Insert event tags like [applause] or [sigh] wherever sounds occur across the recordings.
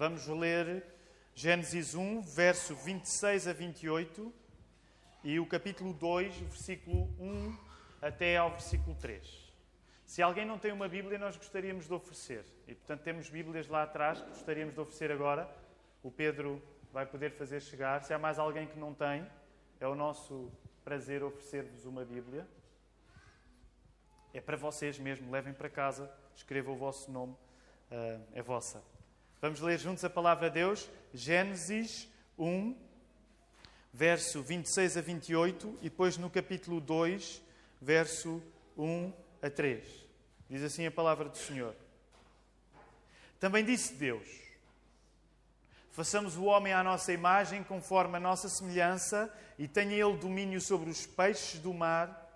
Vamos ler Gênesis 1, verso 26 a 28 e o capítulo 2, versículo 1 até ao versículo 3. Se alguém não tem uma Bíblia, nós gostaríamos de oferecer. E, portanto, temos Bíblias lá atrás que gostaríamos de oferecer agora. O Pedro vai poder fazer chegar. Se há mais alguém que não tem, é o nosso prazer oferecer-vos uma Bíblia. É para vocês mesmo, levem para casa, escrevam o vosso nome, uh, é vossa. Vamos ler juntos a palavra de Deus, Gênesis 1, verso 26 a 28, e depois no capítulo 2, verso 1 a 3. Diz assim a palavra do Senhor. Também disse Deus: Façamos o homem à nossa imagem, conforme a nossa semelhança, e tenha ele domínio sobre os peixes do mar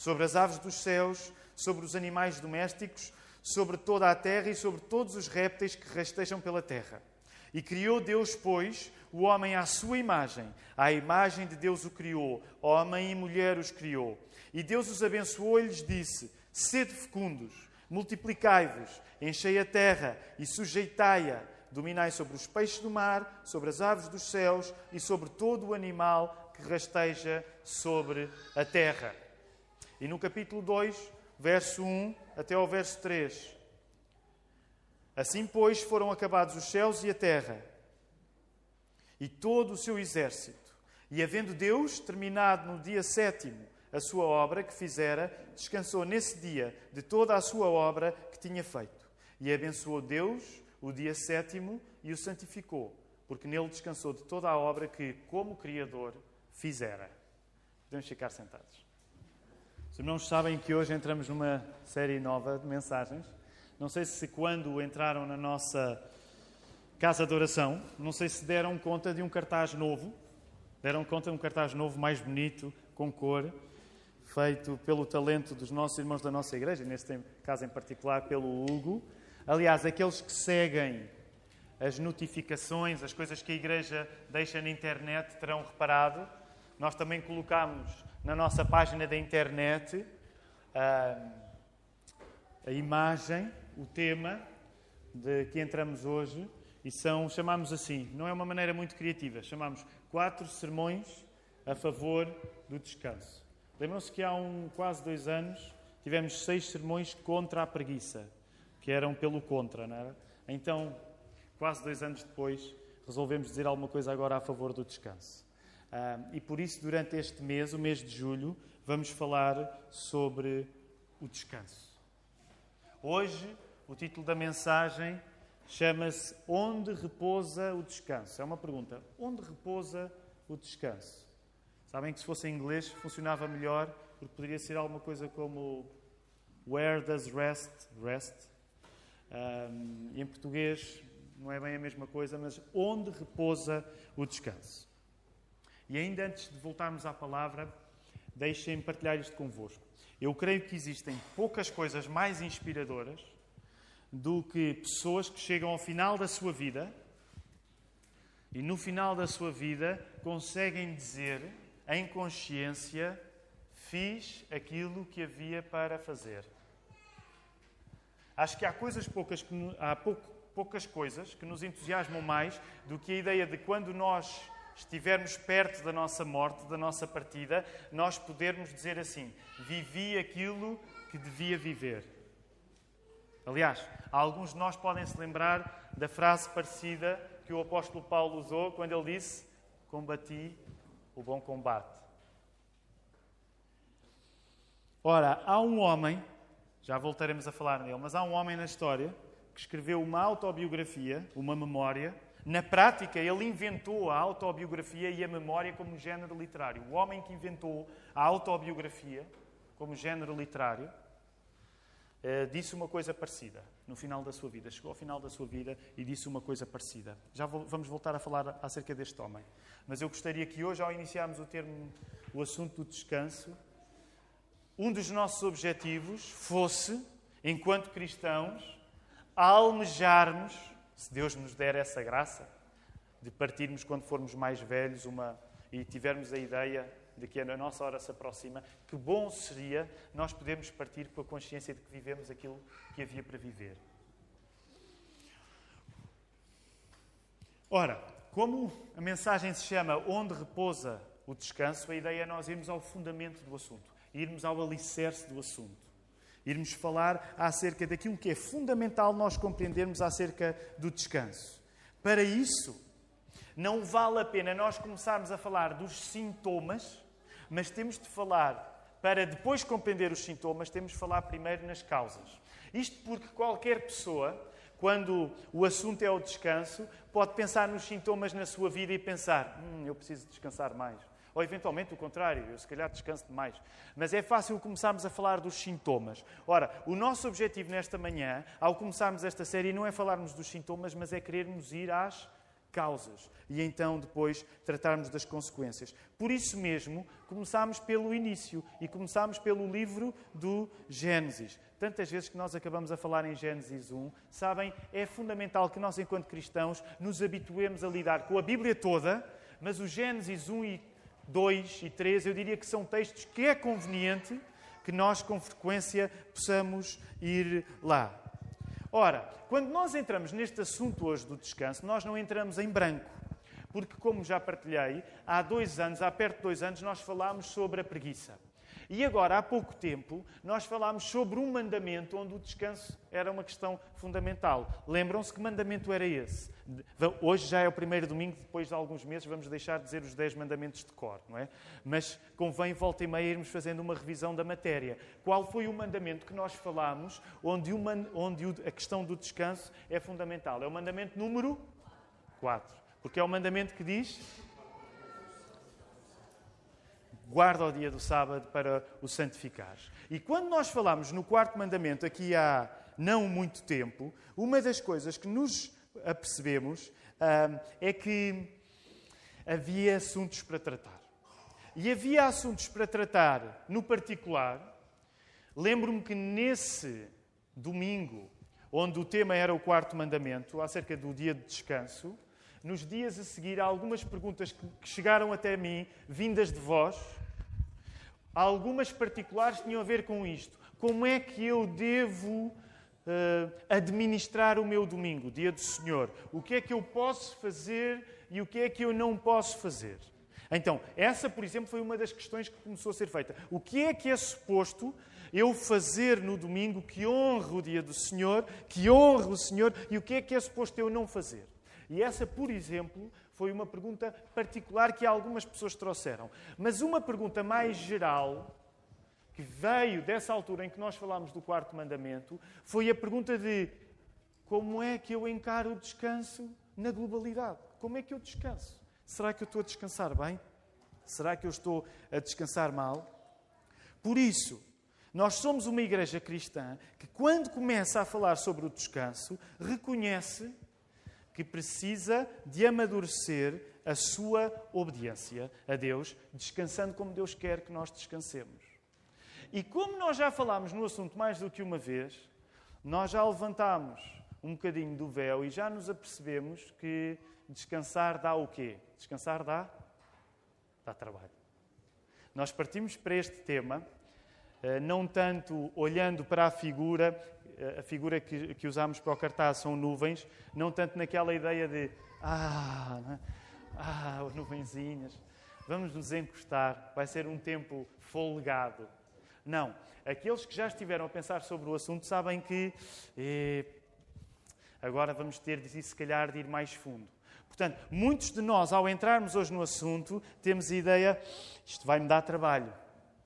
sobre as aves dos céus, sobre os animais domésticos, sobre toda a terra e sobre todos os répteis que rastejam pela terra. E criou Deus, pois, o homem à sua imagem. À imagem de Deus o criou. Homem e mulher os criou. E Deus os abençoou e lhes disse: Sede fecundos, multiplicai-vos, enchei a terra e sujeitai-a. Dominai sobre os peixes do mar, sobre as aves dos céus e sobre todo o animal que rasteja sobre a terra. E no capítulo 2, verso 1 até ao verso 3. Assim, pois, foram acabados os céus e a terra, e todo o seu exército. E havendo Deus terminado no dia sétimo a sua obra que fizera, descansou nesse dia de toda a sua obra que tinha feito. E abençoou Deus o dia sétimo e o santificou, porque nele descansou de toda a obra que, como Criador, fizera. Podemos ficar sentados. Os irmãos sabem que hoje entramos numa série nova de mensagens. Não sei se quando entraram na nossa casa de oração, não sei se deram conta de um cartaz novo. Deram conta de um cartaz novo, mais bonito, com cor, feito pelo talento dos nossos irmãos da nossa igreja, neste caso em particular pelo Hugo. Aliás, aqueles que seguem as notificações, as coisas que a igreja deixa na internet, terão reparado. Nós também colocamos na nossa página da internet a, a imagem, o tema de que entramos hoje e são, chamamos assim, não é uma maneira muito criativa, chamamos quatro sermões a favor do descanso. Lembram-se que há um, quase dois anos tivemos seis sermões contra a preguiça, que eram pelo contra, não era? Então, quase dois anos depois, resolvemos dizer alguma coisa agora a favor do descanso. E por isso, durante este mês, o mês de julho, vamos falar sobre o descanso. Hoje, o título da mensagem chama-se Onde repousa o descanso? É uma pergunta. Onde repousa o descanso? Sabem que se fosse em inglês funcionava melhor, porque poderia ser alguma coisa como Where does rest rest? Um, em português não é bem a mesma coisa, mas onde repousa o descanso? E ainda antes de voltarmos à palavra, deixem-me partilhar isto convosco. Eu creio que existem poucas coisas mais inspiradoras do que pessoas que chegam ao final da sua vida e no final da sua vida conseguem dizer em consciência: fiz aquilo que havia para fazer. Acho que há coisas poucas que, há poucas coisas que nos entusiasmam mais do que a ideia de quando nós estivermos perto da nossa morte, da nossa partida, nós podermos dizer assim: vivi aquilo que devia viver. Aliás, alguns de nós podem se lembrar da frase parecida que o apóstolo Paulo usou quando ele disse: Combati o bom combate. Ora, há um homem, já voltaremos a falar nele, mas há um homem na história que escreveu uma autobiografia, uma memória, na prática, ele inventou a autobiografia e a memória como género literário. O homem que inventou a autobiografia como género literário eh, disse uma coisa parecida no final da sua vida. Chegou ao final da sua vida e disse uma coisa parecida. Já vamos voltar a falar acerca deste homem. Mas eu gostaria que hoje, ao iniciarmos o termo, o assunto do descanso, um dos nossos objetivos fosse, enquanto cristãos, almejarmos se Deus nos der essa graça de partirmos quando formos mais velhos uma, e tivermos a ideia de que a nossa hora se aproxima, que bom seria nós podermos partir com a consciência de que vivemos aquilo que havia para viver. Ora, como a mensagem se chama Onde repousa o descanso, a ideia é nós irmos ao fundamento do assunto, irmos ao alicerce do assunto, irmos falar acerca daquilo que é fundamental nós compreendermos acerca do descanso. Para isso, não vale a pena nós começarmos a falar dos sintomas, mas temos de falar, para depois compreender os sintomas, temos de falar primeiro nas causas. Isto porque qualquer pessoa quando o assunto é o descanso, pode pensar nos sintomas na sua vida e pensar: hum, eu preciso descansar mais. Ou eventualmente o contrário, eu se calhar descanso demais. Mas é fácil começarmos a falar dos sintomas. Ora, o nosso objetivo nesta manhã, ao começarmos esta série, não é falarmos dos sintomas, mas é querermos ir às causas e então depois tratarmos das consequências. Por isso mesmo, começámos pelo início e começámos pelo livro do Gênesis. Tantas vezes que nós acabamos a falar em Gênesis 1, sabem, é fundamental que nós, enquanto cristãos, nos habituemos a lidar com a Bíblia toda, mas o Gênesis 1 e 2 e 3, eu diria que são textos que é conveniente que nós, com frequência, possamos ir lá. Ora, quando nós entramos neste assunto hoje do descanso, nós não entramos em branco. Porque, como já partilhei, há dois anos, há perto de dois anos, nós falámos sobre a preguiça. E agora, há pouco tempo, nós falámos sobre um mandamento onde o descanso era uma questão fundamental. Lembram-se que mandamento era esse? Hoje já é o primeiro domingo, depois de alguns meses vamos deixar de dizer os 10 mandamentos de cor, não é? Mas convém, volta e meia, irmos fazendo uma revisão da matéria. Qual foi o mandamento que nós falámos onde, uma, onde a questão do descanso é fundamental? É o mandamento número 4. Porque é o mandamento que diz guarda o dia do sábado para o santificares. E quando nós falamos no quarto mandamento, aqui há não muito tempo, uma das coisas que nos apercebemos ah, é que havia assuntos para tratar. E havia assuntos para tratar no particular. Lembro-me que nesse domingo, onde o tema era o quarto mandamento, acerca do dia de descanso, nos dias a seguir, há algumas perguntas que chegaram até mim, vindas de vós, Algumas particulares tinham a ver com isto. Como é que eu devo uh, administrar o meu domingo, dia do Senhor? O que é que eu posso fazer e o que é que eu não posso fazer? Então, essa, por exemplo, foi uma das questões que começou a ser feita. O que é que é suposto eu fazer no domingo que honre o dia do Senhor, que honre o Senhor, e o que é que é suposto eu não fazer? E essa, por exemplo, foi uma pergunta particular que algumas pessoas trouxeram. Mas uma pergunta mais geral, que veio dessa altura em que nós falámos do quarto mandamento, foi a pergunta de como é que eu encaro o descanso na globalidade? Como é que eu descanso? Será que eu estou a descansar bem? Será que eu estou a descansar mal? Por isso, nós somos uma igreja cristã que, quando começa a falar sobre o descanso, reconhece que precisa de amadurecer a sua obediência a Deus, descansando como Deus quer que nós descansemos. E como nós já falámos no assunto mais do que uma vez, nós já levantámos um bocadinho do véu e já nos apercebemos que descansar dá o quê? Descansar dá? Dá trabalho. Nós partimos para este tema, eh, não tanto olhando para a figura a figura que, que usamos para o cartaz são nuvens, não tanto naquela ideia de ah, né? ah, nuvenzinhas, vamos nos encostar, vai ser um tempo folgado. Não. Aqueles que já estiveram a pensar sobre o assunto sabem que eh, agora vamos ter de, se calhar, de ir mais fundo. Portanto, muitos de nós, ao entrarmos hoje no assunto, temos a ideia: isto vai-me dar trabalho.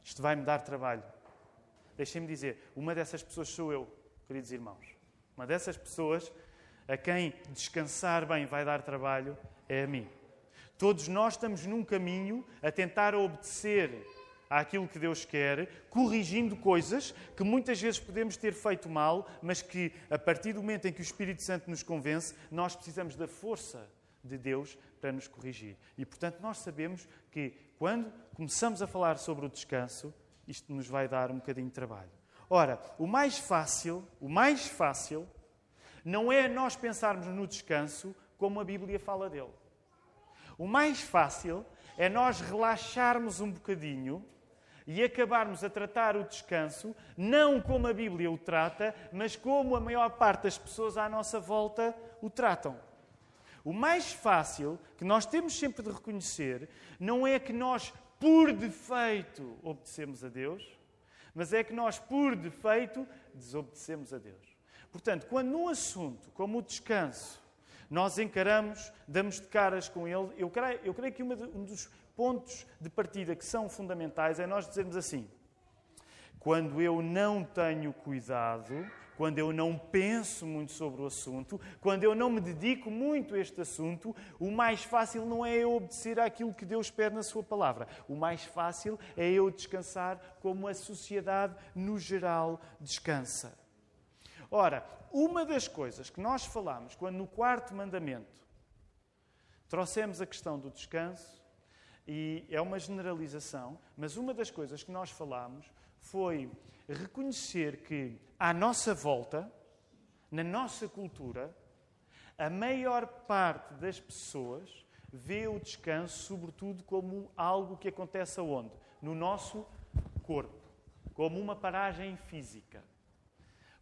Isto vai-me dar trabalho. Deixem-me dizer, uma dessas pessoas sou eu queridos irmãos. Uma dessas pessoas a quem descansar bem vai dar trabalho é a mim. Todos nós estamos num caminho a tentar obedecer àquilo que Deus quer, corrigindo coisas que muitas vezes podemos ter feito mal, mas que a partir do momento em que o Espírito Santo nos convence, nós precisamos da força de Deus para nos corrigir. E portanto, nós sabemos que quando começamos a falar sobre o descanso, isto nos vai dar um bocadinho de trabalho. Ora, o mais fácil, o mais fácil, não é nós pensarmos no descanso como a Bíblia fala dele. O mais fácil é nós relaxarmos um bocadinho e acabarmos a tratar o descanso não como a Bíblia o trata, mas como a maior parte das pessoas à nossa volta o tratam. O mais fácil que nós temos sempre de reconhecer não é que nós, por defeito, obedecemos a Deus, mas é que nós, por defeito, desobedecemos a Deus. Portanto, quando num assunto como o descanso nós encaramos, damos de caras com ele, eu creio, eu creio que de, um dos pontos de partida que são fundamentais é nós dizermos assim: quando eu não tenho cuidado, quando eu não penso muito sobre o assunto, quando eu não me dedico muito a este assunto, o mais fácil não é eu obedecer àquilo que Deus pede na Sua palavra. O mais fácil é eu descansar como a sociedade no geral descansa. Ora, uma das coisas que nós falamos quando no quarto mandamento trouxemos a questão do descanso, e é uma generalização, mas uma das coisas que nós falamos foi reconhecer que à nossa volta, na nossa cultura, a maior parte das pessoas vê o descanso, sobretudo, como algo que acontece aonde? No nosso corpo, como uma paragem física.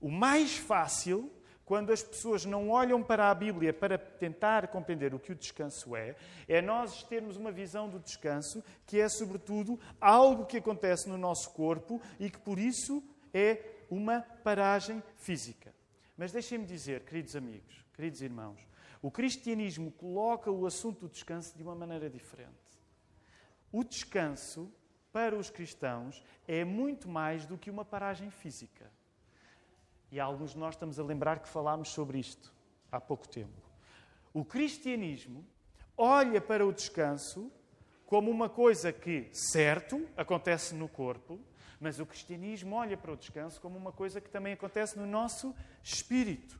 O mais fácil, quando as pessoas não olham para a Bíblia para tentar compreender o que o descanso é, é nós termos uma visão do descanso que é, sobretudo, algo que acontece no nosso corpo e que, por isso, é uma paragem física. Mas deixem-me dizer, queridos amigos, queridos irmãos, o cristianismo coloca o assunto do descanso de uma maneira diferente. O descanso, para os cristãos, é muito mais do que uma paragem física. E alguns de nós estamos a lembrar que falámos sobre isto há pouco tempo. O cristianismo olha para o descanso como uma coisa que, certo, acontece no corpo, mas o cristianismo olha para o descanso como uma coisa que também acontece no nosso espírito.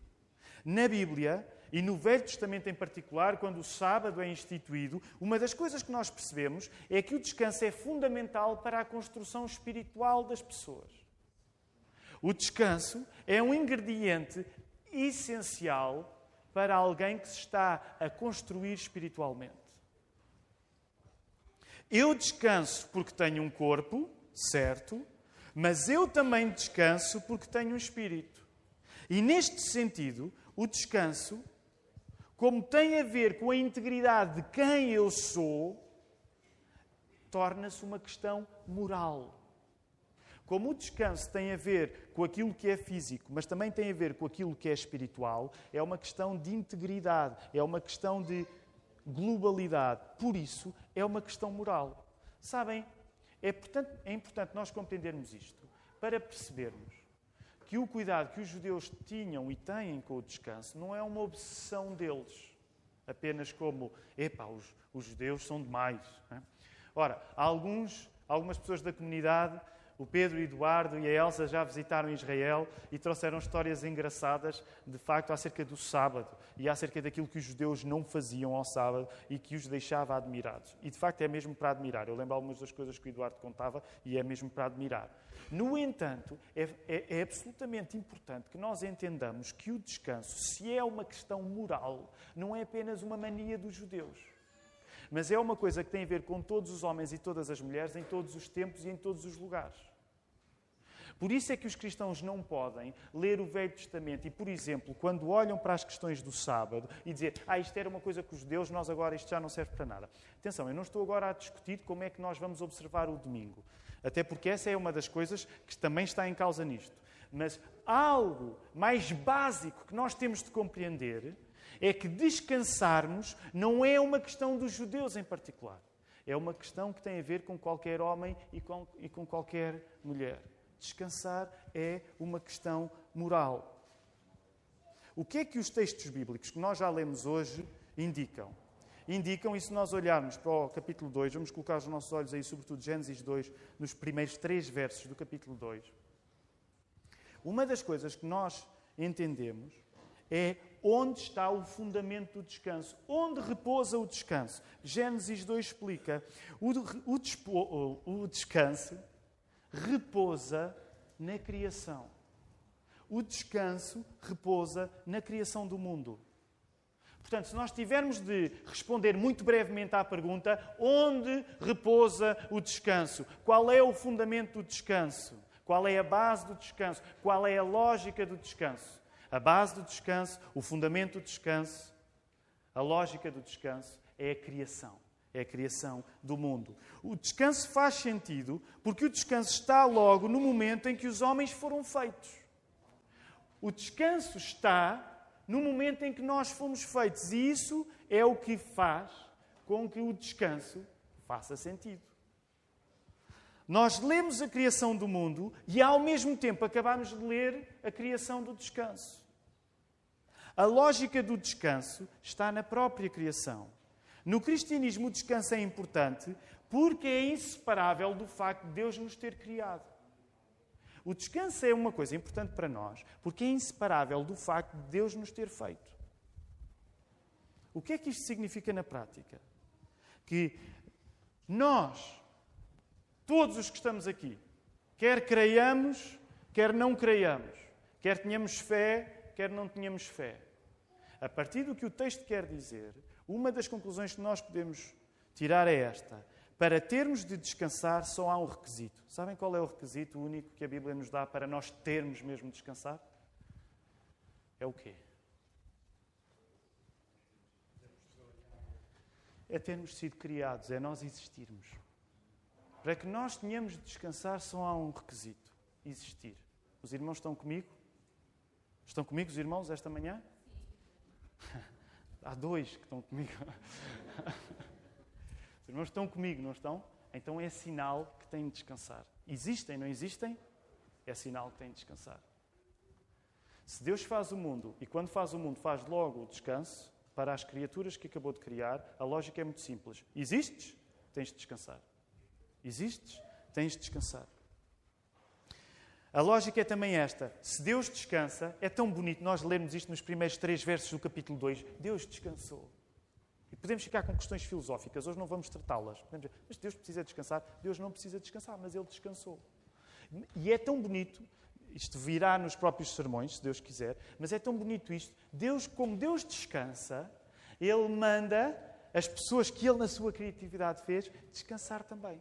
Na Bíblia, e no Velho Testamento em particular, quando o sábado é instituído, uma das coisas que nós percebemos é que o descanso é fundamental para a construção espiritual das pessoas. O descanso é um ingrediente essencial para alguém que se está a construir espiritualmente. Eu descanso porque tenho um corpo, certo, mas eu também descanso porque tenho um espírito. E neste sentido, o descanso, como tem a ver com a integridade de quem eu sou, torna-se uma questão moral. Como o descanso tem a ver com aquilo que é físico, mas também tem a ver com aquilo que é espiritual, é uma questão de integridade, é uma questão de globalidade. Por isso, é uma questão moral. Sabem, é, portanto, é importante nós compreendermos isto para percebermos que o cuidado que os judeus tinham e têm com o descanso não é uma obsessão deles, apenas como, epá, os, os judeus são demais. É? Ora, alguns, algumas pessoas da comunidade o Pedro, o Eduardo e a Elsa já visitaram Israel e trouxeram histórias engraçadas, de facto, acerca do sábado e acerca daquilo que os judeus não faziam ao sábado e que os deixava admirados. E, de facto, é mesmo para admirar. Eu lembro algumas das coisas que o Eduardo contava e é mesmo para admirar. No entanto, é, é, é absolutamente importante que nós entendamos que o descanso, se é uma questão moral, não é apenas uma mania dos judeus mas é uma coisa que tem a ver com todos os homens e todas as mulheres, em todos os tempos e em todos os lugares. Por isso é que os cristãos não podem ler o Velho Testamento e, por exemplo, quando olham para as questões do sábado e dizer, ah, isto era uma coisa que os judeus, nós agora isto já não serve para nada. Atenção, eu não estou agora a discutir como é que nós vamos observar o domingo. Até porque essa é uma das coisas que também está em causa nisto. Mas algo mais básico que nós temos de compreender é que descansarmos não é uma questão dos judeus em particular. É uma questão que tem a ver com qualquer homem e com, e com qualquer mulher. Descansar é uma questão moral. O que é que os textos bíblicos que nós já lemos hoje indicam? Indicam, e se nós olharmos para o capítulo 2, vamos colocar os nossos olhos aí, sobretudo Gênesis 2, nos primeiros três versos do capítulo 2. Uma das coisas que nós entendemos é onde está o fundamento do descanso, onde repousa o descanso. Gênesis 2 explica: o, o, o descanso repousa na criação. O descanso repousa na criação do mundo. Portanto, se nós tivermos de responder muito brevemente à pergunta: onde repousa o descanso? Qual é o fundamento do descanso? Qual é a base do descanso? Qual é a lógica do descanso? A base do descanso, o fundamento do descanso, A lógica do descanso é a criação. É a criação do mundo. O descanso faz sentido porque o descanso está logo no momento em que os homens foram feitos. O descanso está no momento em que nós fomos feitos. E isso é o que faz com que o descanso faça sentido. Nós lemos a criação do mundo e, ao mesmo tempo, acabamos de ler a criação do descanso. A lógica do descanso está na própria criação. No cristianismo, o descanso é importante porque é inseparável do facto de Deus nos ter criado. O descanso é uma coisa importante para nós porque é inseparável do facto de Deus nos ter feito. O que é que isto significa na prática? Que nós, todos os que estamos aqui, quer creiamos, quer não creiamos, quer tenhamos fé, quer não tenhamos fé, a partir do que o texto quer dizer, uma das conclusões que nós podemos tirar é esta. Para termos de descansar, só há um requisito. Sabem qual é o requisito único que a Bíblia nos dá para nós termos mesmo de descansar? É o quê? É termos sido criados, é nós existirmos. Para que nós tenhamos de descansar, só há um requisito: existir. Os irmãos estão comigo? Estão comigo os irmãos esta manhã? Há dois que estão comigo. Os irmãos estão comigo, não estão? Então é sinal que têm de descansar. Existem, não existem? É sinal que têm de descansar. Se Deus faz o mundo e quando faz o mundo faz logo o descanso para as criaturas que acabou de criar, a lógica é muito simples. Existes? Tens de descansar. Existes? Tens de descansar. A lógica é também esta. Se Deus descansa, é tão bonito nós lermos isto nos primeiros três versos do capítulo 2. Deus descansou. E podemos ficar com questões filosóficas, hoje não vamos tratá-las. Mas Deus precisa descansar? Deus não precisa descansar, mas Ele descansou. E é tão bonito, isto virá nos próprios sermões, se Deus quiser, mas é tão bonito isto. Deus, como Deus descansa, Ele manda as pessoas que Ele, na sua criatividade, fez, descansar também.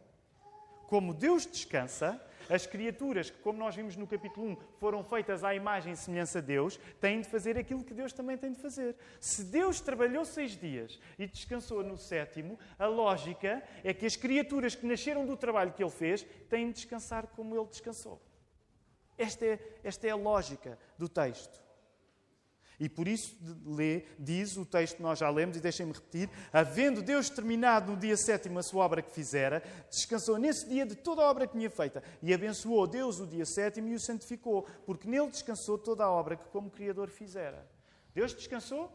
Como Deus descansa, as criaturas que, como nós vimos no capítulo 1, foram feitas à imagem e semelhança de Deus, têm de fazer aquilo que Deus também tem de fazer. Se Deus trabalhou seis dias e descansou no sétimo, a lógica é que as criaturas que nasceram do trabalho que Ele fez têm de descansar como Ele descansou. Esta é, esta é a lógica do texto. E por isso lê, diz o texto que nós já lemos, e deixem-me repetir: havendo Deus terminado no dia sétimo a sua obra que fizera, descansou nesse dia de toda a obra que tinha feita, e abençoou Deus o dia sétimo e o santificou, porque nele descansou toda a obra que, como Criador, fizera. Deus descansou?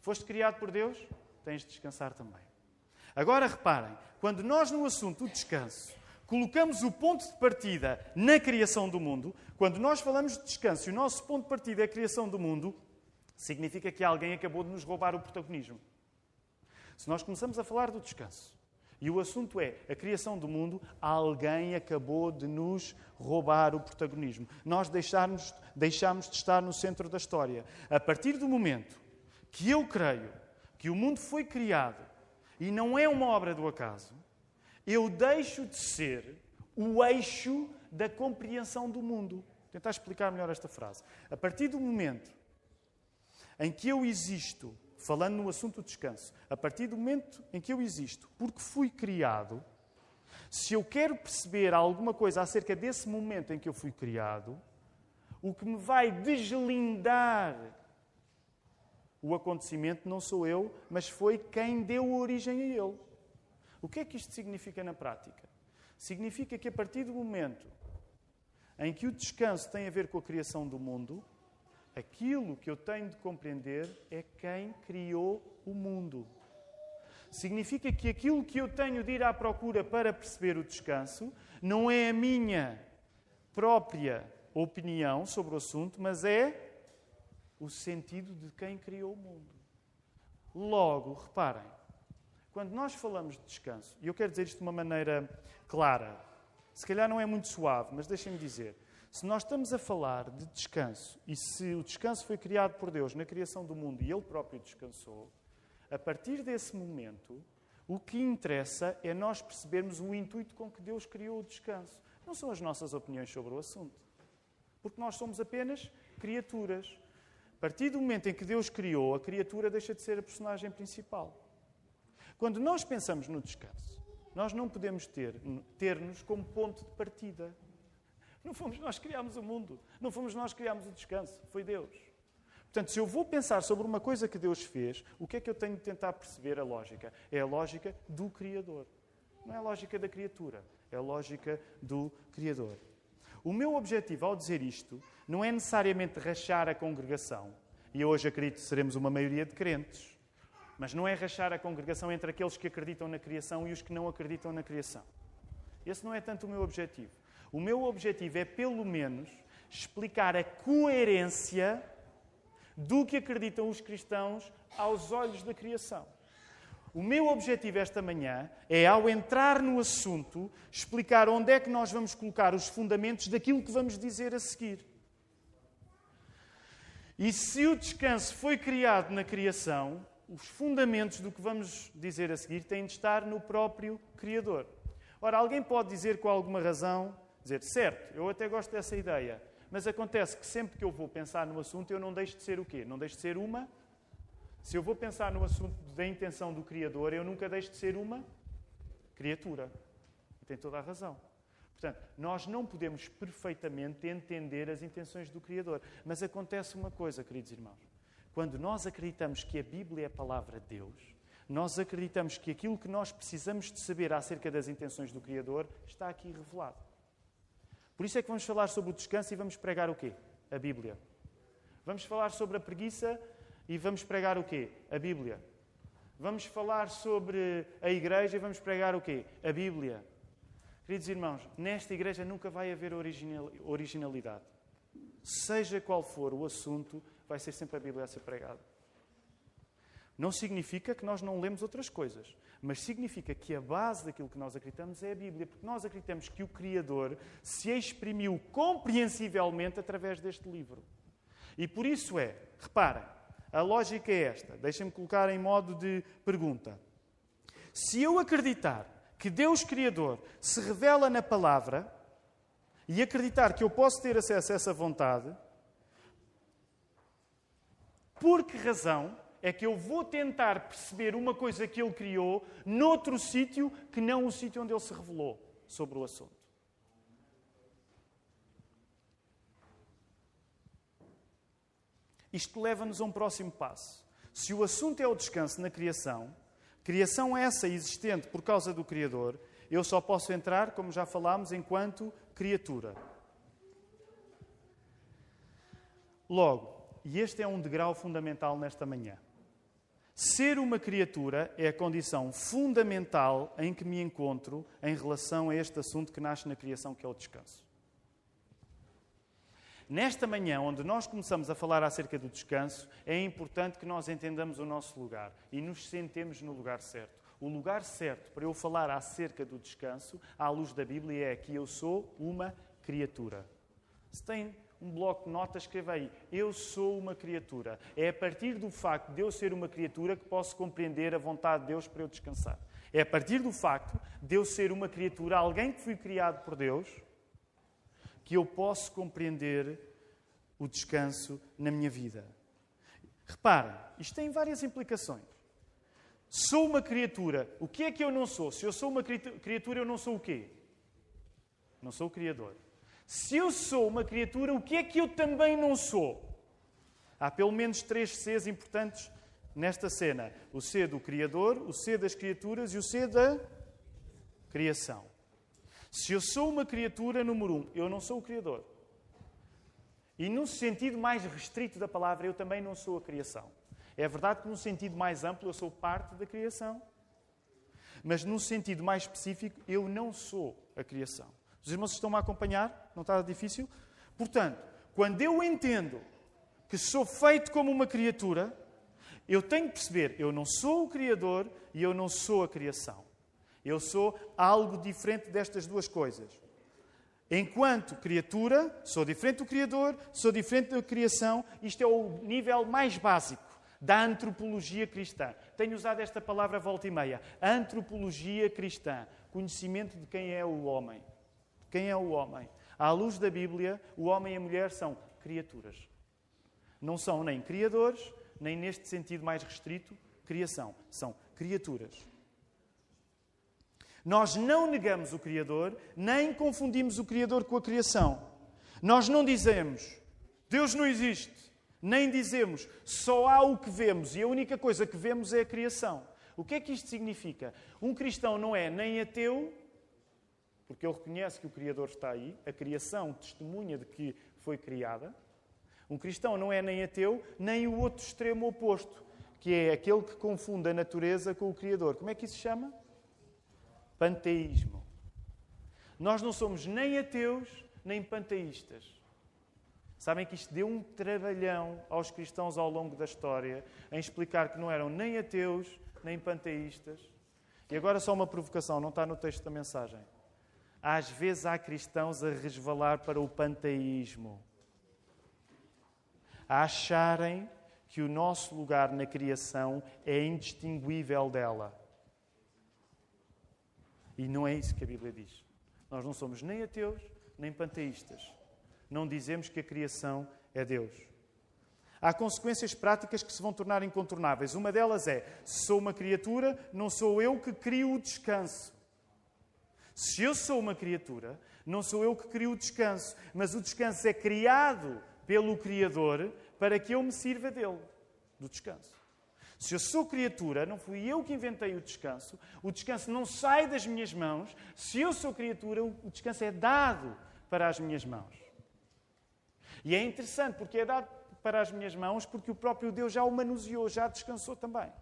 Foste criado por Deus? Tens de descansar também. Agora reparem, quando nós no assunto do descanso colocamos o ponto de partida na criação do mundo, quando nós falamos de descanso e o nosso ponto de partida é a criação do mundo, significa que alguém acabou de nos roubar o protagonismo. Se nós começamos a falar do descanso e o assunto é a criação do mundo, alguém acabou de nos roubar o protagonismo. Nós deixarmos, deixamos de estar no centro da história. A partir do momento que eu creio que o mundo foi criado e não é uma obra do acaso, eu deixo de ser o eixo da compreensão do mundo. Vou tentar explicar melhor esta frase. A partir do momento em que eu existo, falando no assunto do descanso, a partir do momento em que eu existo, porque fui criado, se eu quero perceber alguma coisa acerca desse momento em que eu fui criado, o que me vai deslindar o acontecimento não sou eu, mas foi quem deu origem a ele. O que é que isto significa na prática? Significa que a partir do momento em que o descanso tem a ver com a criação do mundo, aquilo que eu tenho de compreender é quem criou o mundo. Significa que aquilo que eu tenho de ir à procura para perceber o descanso não é a minha própria opinião sobre o assunto, mas é o sentido de quem criou o mundo. Logo, reparem, quando nós falamos de descanso, e eu quero dizer isto de uma maneira clara, se calhar não é muito suave, mas deixem-me dizer. Se nós estamos a falar de descanso e se o descanso foi criado por Deus na criação do mundo e Ele próprio descansou, a partir desse momento, o que interessa é nós percebermos o intuito com que Deus criou o descanso. Não são as nossas opiniões sobre o assunto. Porque nós somos apenas criaturas. partir do momento em que Deus criou, a criatura deixa de ser a personagem principal. Quando nós pensamos no descanso, nós não podemos ter, ter-nos como ponto de partida. Não fomos nós que criámos o mundo, não fomos nós que criámos o descanso, foi Deus. Portanto, se eu vou pensar sobre uma coisa que Deus fez, o que é que eu tenho de tentar perceber a lógica? É a lógica do Criador. Não é a lógica da criatura, é a lógica do Criador. O meu objetivo ao dizer isto não é necessariamente rachar a congregação, e hoje acredito que seremos uma maioria de crentes, mas não é rachar a congregação entre aqueles que acreditam na criação e os que não acreditam na criação. Esse não é tanto o meu objetivo. O meu objetivo é, pelo menos, explicar a coerência do que acreditam os cristãos aos olhos da criação. O meu objetivo esta manhã é, ao entrar no assunto, explicar onde é que nós vamos colocar os fundamentos daquilo que vamos dizer a seguir. E se o descanso foi criado na criação, os fundamentos do que vamos dizer a seguir têm de estar no próprio Criador. Ora, alguém pode dizer com alguma razão, dizer, certo, eu até gosto dessa ideia, mas acontece que sempre que eu vou pensar no assunto, eu não deixo de ser o quê? Não deixo de ser uma. Se eu vou pensar no assunto da intenção do Criador, eu nunca deixo de ser uma criatura. E tem toda a razão. Portanto, nós não podemos perfeitamente entender as intenções do Criador. Mas acontece uma coisa, queridos irmãos. Quando nós acreditamos que a Bíblia é a palavra de Deus, nós acreditamos que aquilo que nós precisamos de saber acerca das intenções do Criador está aqui revelado. Por isso é que vamos falar sobre o descanso e vamos pregar o quê? A Bíblia. Vamos falar sobre a preguiça e vamos pregar o quê? A Bíblia. Vamos falar sobre a igreja e vamos pregar o quê? A Bíblia. Queridos irmãos, nesta igreja nunca vai haver originalidade. Seja qual for o assunto, vai ser sempre a Bíblia a ser pregada. Não significa que nós não lemos outras coisas, mas significa que a base daquilo que nós acreditamos é a Bíblia, porque nós acreditamos que o Criador se exprimiu compreensivelmente através deste livro. E por isso é, reparem, a lógica é esta, deixem-me colocar em modo de pergunta. Se eu acreditar que Deus Criador se revela na palavra e acreditar que eu posso ter acesso a essa vontade, por que razão é que eu vou tentar perceber uma coisa que ele criou noutro sítio que não o sítio onde ele se revelou sobre o assunto. Isto leva-nos a um próximo passo. Se o assunto é o descanso na criação, criação essa existente por causa do Criador, eu só posso entrar, como já falámos, enquanto criatura. Logo, e este é um degrau fundamental nesta manhã. Ser uma criatura é a condição fundamental em que me encontro em relação a este assunto que nasce na criação, que é o descanso. Nesta manhã, onde nós começamos a falar acerca do descanso, é importante que nós entendamos o nosso lugar e nos sentemos no lugar certo. O lugar certo para eu falar acerca do descanso, à luz da Bíblia, é que eu sou uma criatura. Se tem um bloco de notas, escreva aí: Eu sou uma criatura. É a partir do facto de eu ser uma criatura que posso compreender a vontade de Deus para eu descansar. É a partir do facto de eu ser uma criatura, alguém que fui criado por Deus, que eu posso compreender o descanso na minha vida. Reparem, isto tem várias implicações. Sou uma criatura. O que é que eu não sou? Se eu sou uma criatura, eu não sou o quê? Não sou o Criador. Se eu sou uma criatura, o que é que eu também não sou? Há pelo menos três Cs importantes nesta cena: o C do Criador, o C das criaturas e o C da criação. Se eu sou uma criatura, número um, eu não sou o Criador. E no sentido mais restrito da palavra, eu também não sou a criação. É verdade que, no sentido mais amplo, eu sou parte da criação. Mas, no sentido mais específico, eu não sou a criação. Os irmãos estão-me a acompanhar? Não está difícil? Portanto, quando eu entendo que sou feito como uma criatura, eu tenho que perceber, eu não sou o Criador e eu não sou a criação. Eu sou algo diferente destas duas coisas. Enquanto criatura, sou diferente do Criador, sou diferente da criação. Isto é o nível mais básico da antropologia cristã. Tenho usado esta palavra volta e meia. Antropologia cristã. Conhecimento de quem é o homem. Quem é o homem? À luz da Bíblia, o homem e a mulher são criaturas. Não são nem criadores, nem neste sentido mais restrito, criação. São criaturas. Nós não negamos o Criador, nem confundimos o Criador com a criação. Nós não dizemos Deus não existe, nem dizemos só há o que vemos e a única coisa que vemos é a criação. O que é que isto significa? Um cristão não é nem ateu, porque ele reconhece que o Criador está aí, a criação testemunha de que foi criada. Um cristão não é nem ateu, nem o outro extremo oposto, que é aquele que confunde a natureza com o Criador. Como é que isso se chama? Panteísmo. Nós não somos nem ateus, nem panteístas. Sabem que isto deu um trabalhão aos cristãos ao longo da história em explicar que não eram nem ateus, nem panteístas. E agora só uma provocação, não está no texto da mensagem. Às vezes há cristãos a resvalar para o panteísmo, a acharem que o nosso lugar na criação é indistinguível dela. E não é isso que a Bíblia diz. Nós não somos nem ateus, nem panteístas. Não dizemos que a criação é Deus. Há consequências práticas que se vão tornar incontornáveis. Uma delas é: se sou uma criatura, não sou eu que crio o descanso. Se eu sou uma criatura, não sou eu que crio o descanso, mas o descanso é criado pelo Criador para que eu me sirva dele, do descanso. Se eu sou criatura, não fui eu que inventei o descanso, o descanso não sai das minhas mãos. Se eu sou criatura, o descanso é dado para as minhas mãos. E é interessante porque é dado para as minhas mãos porque o próprio Deus já o manuseou, já descansou também.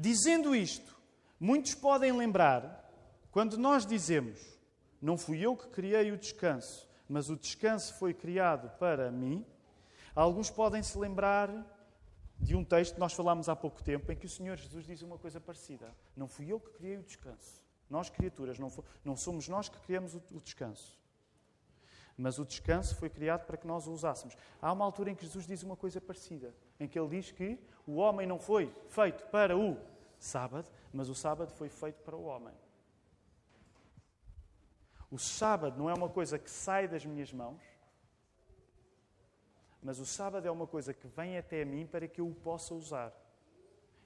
Dizendo isto, muitos podem lembrar, quando nós dizemos, não fui eu que criei o descanso, mas o descanso foi criado para mim, alguns podem se lembrar de um texto que nós falámos há pouco tempo, em que o Senhor Jesus diz uma coisa parecida: Não fui eu que criei o descanso. Nós, criaturas, não, não somos nós que criamos o, o descanso. Mas o descanso foi criado para que nós o usássemos. Há uma altura em que Jesus diz uma coisa parecida, em que ele diz que o homem não foi feito para o sábado, mas o sábado foi feito para o homem. O sábado não é uma coisa que sai das minhas mãos, mas o sábado é uma coisa que vem até mim para que eu o possa usar.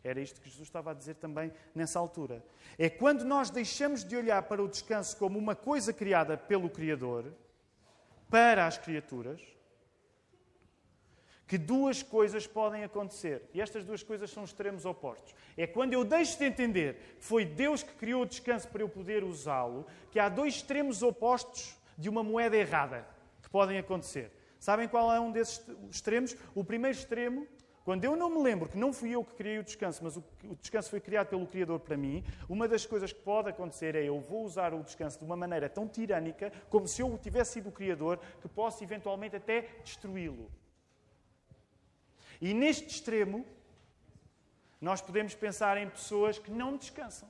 Era isto que Jesus estava a dizer também nessa altura. É quando nós deixamos de olhar para o descanso como uma coisa criada pelo Criador, para as criaturas, que duas coisas podem acontecer. E estas duas coisas são extremos opostos. É quando eu deixo de entender que foi Deus que criou o descanso para eu poder usá-lo, que há dois extremos opostos de uma moeda errada que podem acontecer. Sabem qual é um desses extremos? O primeiro extremo quando eu não me lembro que não fui eu que criei o descanso, mas o, descanso foi criado pelo Criador para mim, uma das coisas que pode acontecer é eu vou usar o descanso de uma maneira tão tirânica, como se eu tivesse sido o Criador, que posso eventualmente até destruí-lo. E neste extremo, nós podemos pensar em pessoas que não descansam.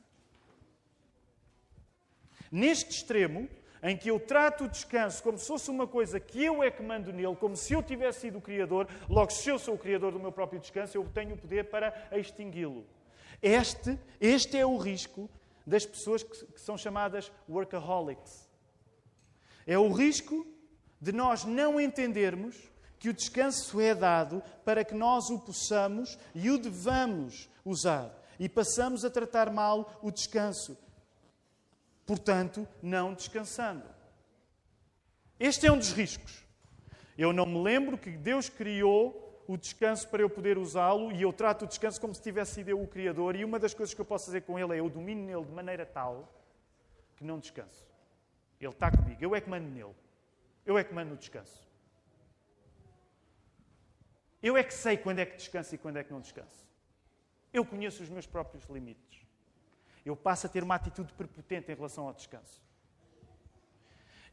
Neste extremo, em que eu trato o descanso como se fosse uma coisa que eu é que mando nele, como se eu tivesse sido o Criador, logo, se eu sou o Criador do meu próprio descanso, eu tenho o poder para extingui-lo. Este, este é o risco das pessoas que, que são chamadas workaholics. É o risco de nós não entendermos que o descanso é dado para que nós o possamos e o devamos usar. E passamos a tratar mal o descanso portanto, não descansando. Este é um dos riscos. Eu não me lembro que Deus criou o descanso para eu poder usá-lo e eu trato o descanso como se tivesse sido eu o Criador. E uma das coisas que eu posso fazer com ele é eu domino nele de maneira tal que não descanso. Ele está comigo, eu é que mando nele. Eu é que mando no descanso. Eu é que sei quando é que descanso e quando é que não descanso. Eu conheço os meus próprios limites eu passo a ter uma atitude prepotente em relação ao descanso.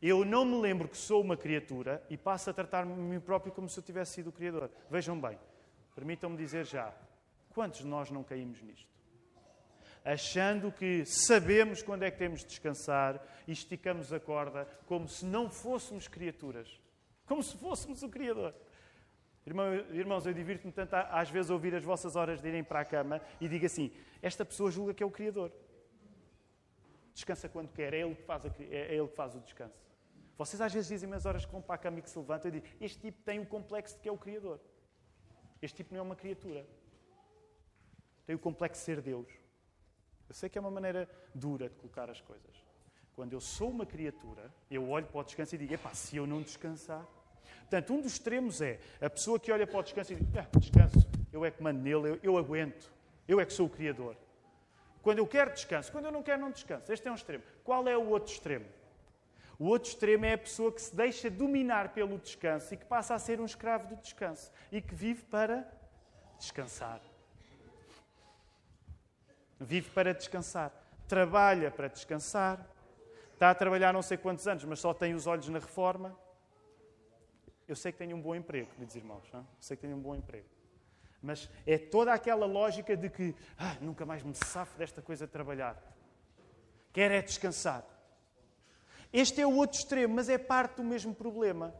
Eu não me lembro que sou uma criatura e passo a tratar-me próprio como se eu tivesse sido o Criador. Vejam bem, permitam-me dizer já, quantos de nós não caímos nisto? Achando que sabemos quando é que temos de descansar e esticamos a corda como se não fôssemos criaturas, como se fôssemos o Criador. Irmãos, eu divirto-me tanto às vezes ouvir as vossas horas de irem para a cama e digo assim: esta pessoa julga que é o Criador. Descansa quando quer, é ele que faz, a, é ele que faz o descanso. Vocês às vezes dizem as horas que vão para a cama e que se levantam e dizem: Este tipo tem o complexo de que é o Criador. Este tipo não é uma criatura. Tem o complexo de ser Deus. Eu sei que é uma maneira dura de colocar as coisas. Quando eu sou uma criatura, eu olho para o descanso e digo: Epá, se eu não descansar. Portanto, um dos extremos é a pessoa que olha para o descanso e diz: ah, Descanso, eu é que mando nele, eu, eu aguento, eu é que sou o Criador. Quando eu quero descanso, quando eu não quero, não descanso. Este é um extremo. Qual é o outro extremo? O outro extremo é a pessoa que se deixa dominar pelo descanso e que passa a ser um escravo do descanso e que vive para descansar. Vive para descansar. Trabalha para descansar. Está a trabalhar não sei quantos anos, mas só tem os olhos na reforma. Eu sei que tenho um bom emprego, queridos irmãos. Não? Eu sei que tenho um bom emprego. Mas é toda aquela lógica de que ah, nunca mais me safo desta coisa de trabalhar. Quer é descansar. Este é o outro extremo, mas é parte do mesmo problema.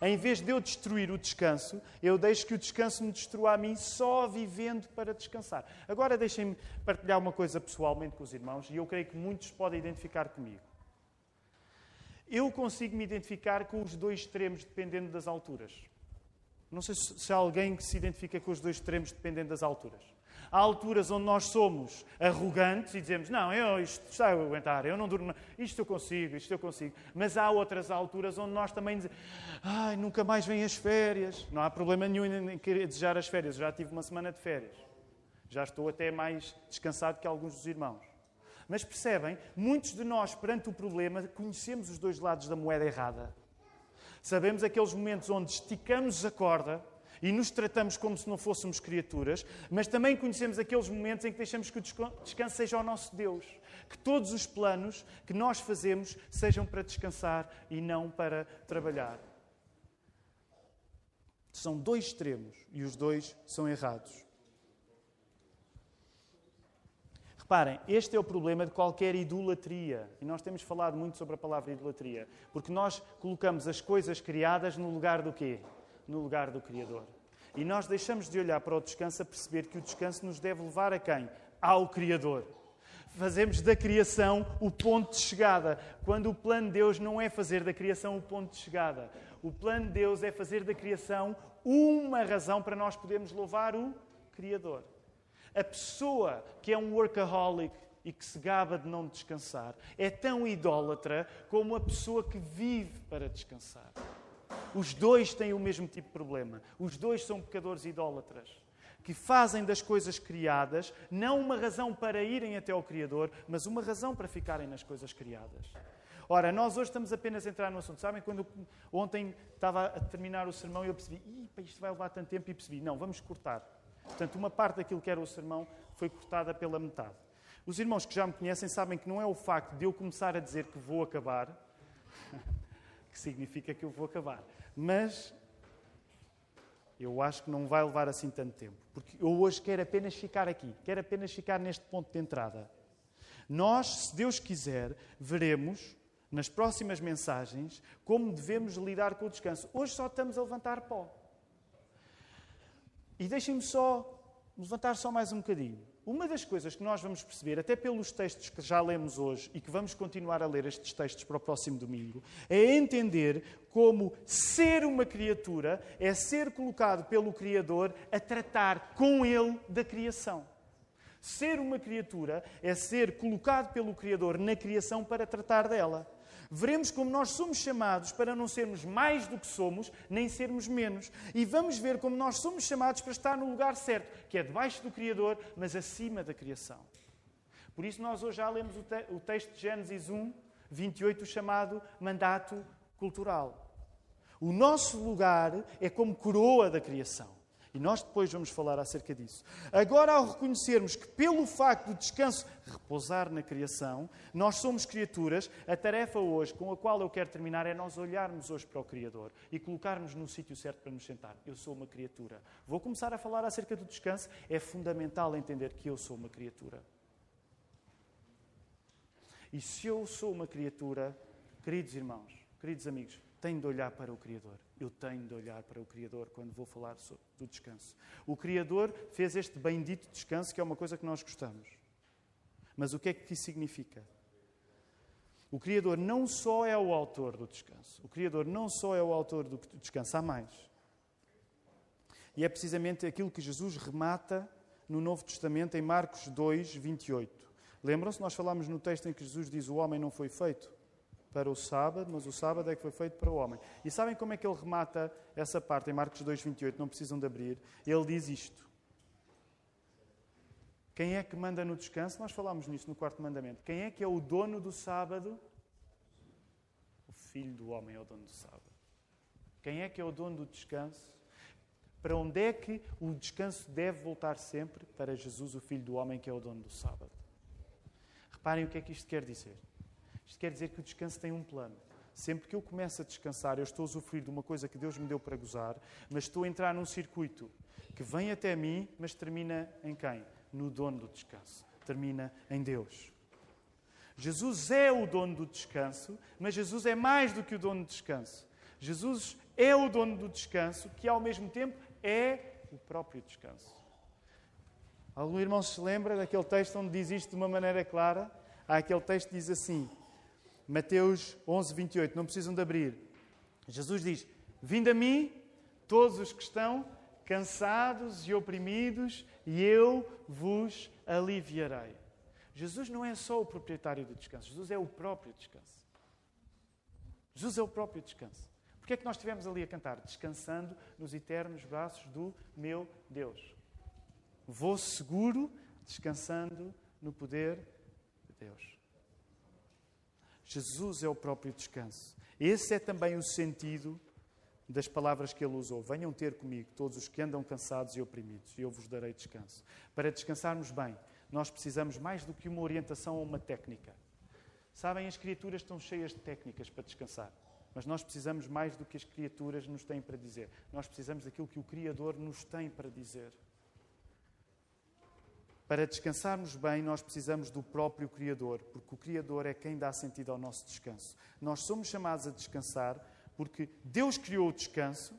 Em vez de eu destruir o descanso, eu deixo que o descanso me destrua a mim só vivendo para descansar. Agora deixem-me partilhar uma coisa pessoalmente com os irmãos e eu creio que muitos podem identificar comigo. Eu consigo me identificar com os dois extremos dependendo das alturas. Não sei se há alguém que se identifica com os dois extremos dependendo das alturas. Há alturas onde nós somos arrogantes e dizemos: Não, eu, isto está a aguentar, eu não durmo, isto eu consigo, isto eu consigo. Mas há outras alturas onde nós também dizemos: Ai, nunca mais vêm as férias. Não há problema nenhum em querer desejar as férias. Já tive uma semana de férias. Já estou até mais descansado que alguns dos irmãos. Mas percebem, muitos de nós, perante o problema, conhecemos os dois lados da moeda errada. Sabemos aqueles momentos onde esticamos a corda e nos tratamos como se não fôssemos criaturas, mas também conhecemos aqueles momentos em que deixamos que o descanso seja o nosso Deus. Que todos os planos que nós fazemos sejam para descansar e não para trabalhar. São dois extremos e os dois são errados. Reparem, este é o problema de qualquer idolatria. E nós temos falado muito sobre a palavra idolatria. Porque nós colocamos as coisas criadas no lugar do quê? no lugar do Criador. E nós deixamos de olhar para o descanso a perceber que o descanso nos deve levar a quem? Ao Criador. Fazemos da criação o ponto de chegada, quando o plano de Deus não é fazer da criação o ponto de chegada. O plano de Deus é fazer da criação uma razão para nós podermos louvar o Criador. A pessoa que é um workaholic e que se gaba de não descansar é tão idólatra como a pessoa que vive para descansar. Os dois têm o mesmo tipo de problema. Os dois são pecadores idólatras que fazem das coisas criadas não uma razão para irem até ao Criador, mas uma razão para ficarem nas coisas criadas. Ora, nós hoje estamos apenas a entrar no assunto. Sabem, quando ontem estava a terminar o sermão, eu percebi, isto vai levar tanto tempo, e percebi, não, vamos cortar. Portanto, uma parte daquilo que era o sermão foi cortada pela metade. Os irmãos que já me conhecem sabem que não é o facto de eu começar a dizer que vou acabar [laughs] que significa que eu vou acabar. Mas eu acho que não vai levar assim tanto tempo, porque eu hoje quero apenas ficar aqui, quero apenas ficar neste ponto de entrada. Nós, se Deus quiser, veremos nas próximas mensagens como devemos lidar com o descanso. Hoje só estamos a levantar pó. E deixem-me só levantar só mais um bocadinho. Uma das coisas que nós vamos perceber, até pelos textos que já lemos hoje e que vamos continuar a ler estes textos para o próximo domingo, é entender como ser uma criatura é ser colocado pelo Criador a tratar com Ele da criação. Ser uma criatura é ser colocado pelo Criador na criação para tratar dela veremos como nós somos chamados para não sermos mais do que somos, nem sermos menos. E vamos ver como nós somos chamados para estar no lugar certo, que é debaixo do Criador, mas acima da criação. Por isso, nós hoje já lemos o, te o texto de Gênesis 1, 28, chamado mandato cultural. O nosso lugar é como coroa da criação. E nós depois vamos falar acerca disso. Agora, ao reconhecermos que, pelo facto do descanso repousar na criação, nós somos criaturas, a tarefa hoje, com a qual eu quero terminar, é nós olharmos hoje para o Criador e colocarmos no sítio certo para nos sentar. Eu sou uma criatura. Vou começar a falar acerca do descanso. É fundamental entender que eu sou uma criatura. E se eu sou uma criatura, queridos irmãos, queridos amigos, tenho de olhar para o Criador. Eu tenho de olhar para o Criador quando vou falar do descanso. O Criador fez este bendito descanso, que é uma coisa que nós gostamos. Mas o que é que isso significa? O Criador não só é o autor do descanso. O Criador não só é o autor do descanso, há mais. E é precisamente aquilo que Jesus remata no Novo Testamento em Marcos 2, 28. Lembram-se? Nós falámos no texto em que Jesus diz: O homem não foi feito para o sábado, mas o sábado é que foi feito para o homem. E sabem como é que ele remata essa parte em Marcos 2, 28? Não precisam de abrir. Ele diz isto. Quem é que manda no descanso? Nós falámos nisso no quarto mandamento. Quem é que é o dono do sábado? O filho do homem é o dono do sábado. Quem é que é o dono do descanso? Para onde é que o descanso deve voltar sempre? Para Jesus, o filho do homem, que é o dono do sábado. Reparem o que é que isto quer dizer. Isto quer dizer que o descanso tem um plano. Sempre que eu começo a descansar, eu estou a usufruir de uma coisa que Deus me deu para gozar, mas estou a entrar num circuito que vem até mim, mas termina em quem? No dono do descanso. Termina em Deus. Jesus é o dono do descanso, mas Jesus é mais do que o dono do descanso. Jesus é o dono do descanso, que ao mesmo tempo é o próprio descanso. Algum irmão se lembra daquele texto onde diz isto de uma maneira clara? Há aquele texto que diz assim, Mateus 11, 28, não precisam de abrir. Jesus diz: Vinde a mim, todos os que estão cansados e oprimidos, e eu vos aliviarei. Jesus não é só o proprietário do descanso, Jesus é o próprio descanso. Jesus é o próprio descanso. Porquê é que nós estivemos ali a cantar? Descansando nos eternos braços do meu Deus. Vou seguro, descansando no poder de Deus. Jesus é o próprio descanso. Esse é também o sentido das palavras que ele usou. Venham ter comigo todos os que andam cansados e oprimidos, e eu vos darei descanso. Para descansarmos bem, nós precisamos mais do que uma orientação ou uma técnica. Sabem, as criaturas estão cheias de técnicas para descansar. Mas nós precisamos mais do que as criaturas nos têm para dizer. Nós precisamos daquilo que o Criador nos tem para dizer. Para descansarmos bem, nós precisamos do próprio Criador, porque o Criador é quem dá sentido ao nosso descanso. Nós somos chamados a descansar porque Deus criou o descanso,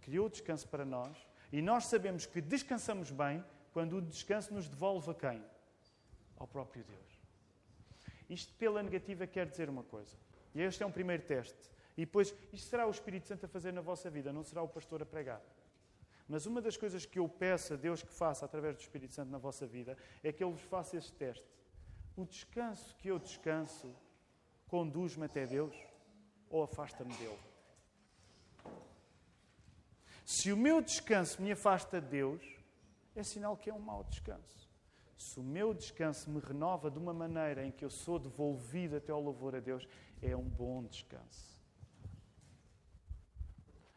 criou o descanso para nós, e nós sabemos que descansamos bem quando o descanso nos devolve a quem? Ao próprio Deus. Isto, pela negativa, quer dizer uma coisa. E este é um primeiro teste. E depois, isto será o Espírito Santo a fazer na vossa vida, não será o pastor a pregar. Mas uma das coisas que eu peço a Deus que faça através do Espírito Santo na vossa vida é que Ele vos faça este teste. O descanso que eu descanso conduz-me até Deus ou afasta-me dele? Se o meu descanso me afasta de Deus, é sinal que é um mau descanso. Se o meu descanso me renova de uma maneira em que eu sou devolvido até ao louvor a Deus, é um bom descanso.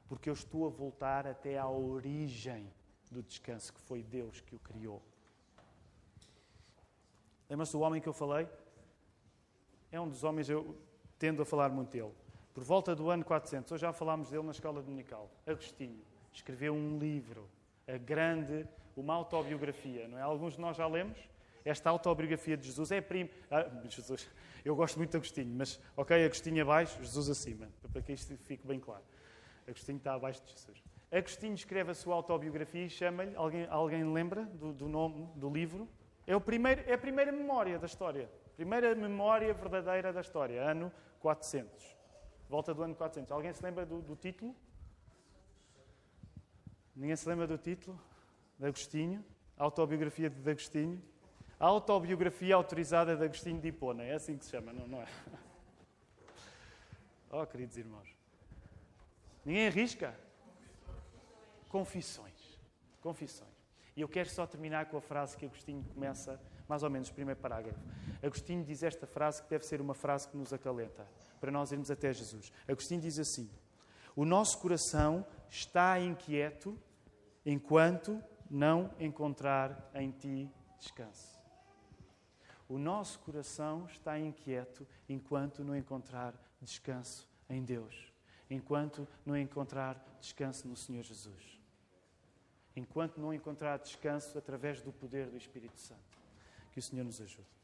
Porque eu estou a voltar até à origem do descanso, que foi Deus que o criou. Lembra-se do homem que eu falei? É um dos homens, eu tendo a falar muito dele. Por volta do ano 400, hoje já falámos dele na escola dominical. Agostinho escreveu um livro, a grande uma autobiografia, não é? Alguns de nós já lemos. Esta autobiografia de Jesus é primo. Ah, Jesus, eu gosto muito de Agostinho, mas, ok, Agostinho abaixo, Jesus acima, para que isto fique bem claro. Agostinho está abaixo de Jesus. Agostinho escreve a sua autobiografia e chama-lhe, alguém, alguém lembra do, do, nome do livro? É, o primeiro, é a primeira memória da história. Primeira memória verdadeira da história, ano 400. Volta do ano 400. Alguém se lembra do, do título? Ninguém se lembra do título? de Agostinho, autobiografia de Agostinho, a autobiografia autorizada de Agostinho de Hipona, é assim que se chama, não, não é? [laughs] Oh, queridos irmãos. Ninguém arrisca? Confissões. Confissões. E eu quero só terminar com a frase que Agostinho começa, mais ou menos, o primeiro parágrafo. Agostinho diz esta frase que deve ser uma frase que nos acalenta, para nós irmos até Jesus. Agostinho diz assim: O nosso coração está inquieto enquanto não encontrar em ti descanso. O nosso coração está inquieto enquanto não encontrar descanso em Deus, enquanto não encontrar descanso no Senhor Jesus, enquanto não encontrar descanso através do poder do Espírito Santo. Que o Senhor nos ajude.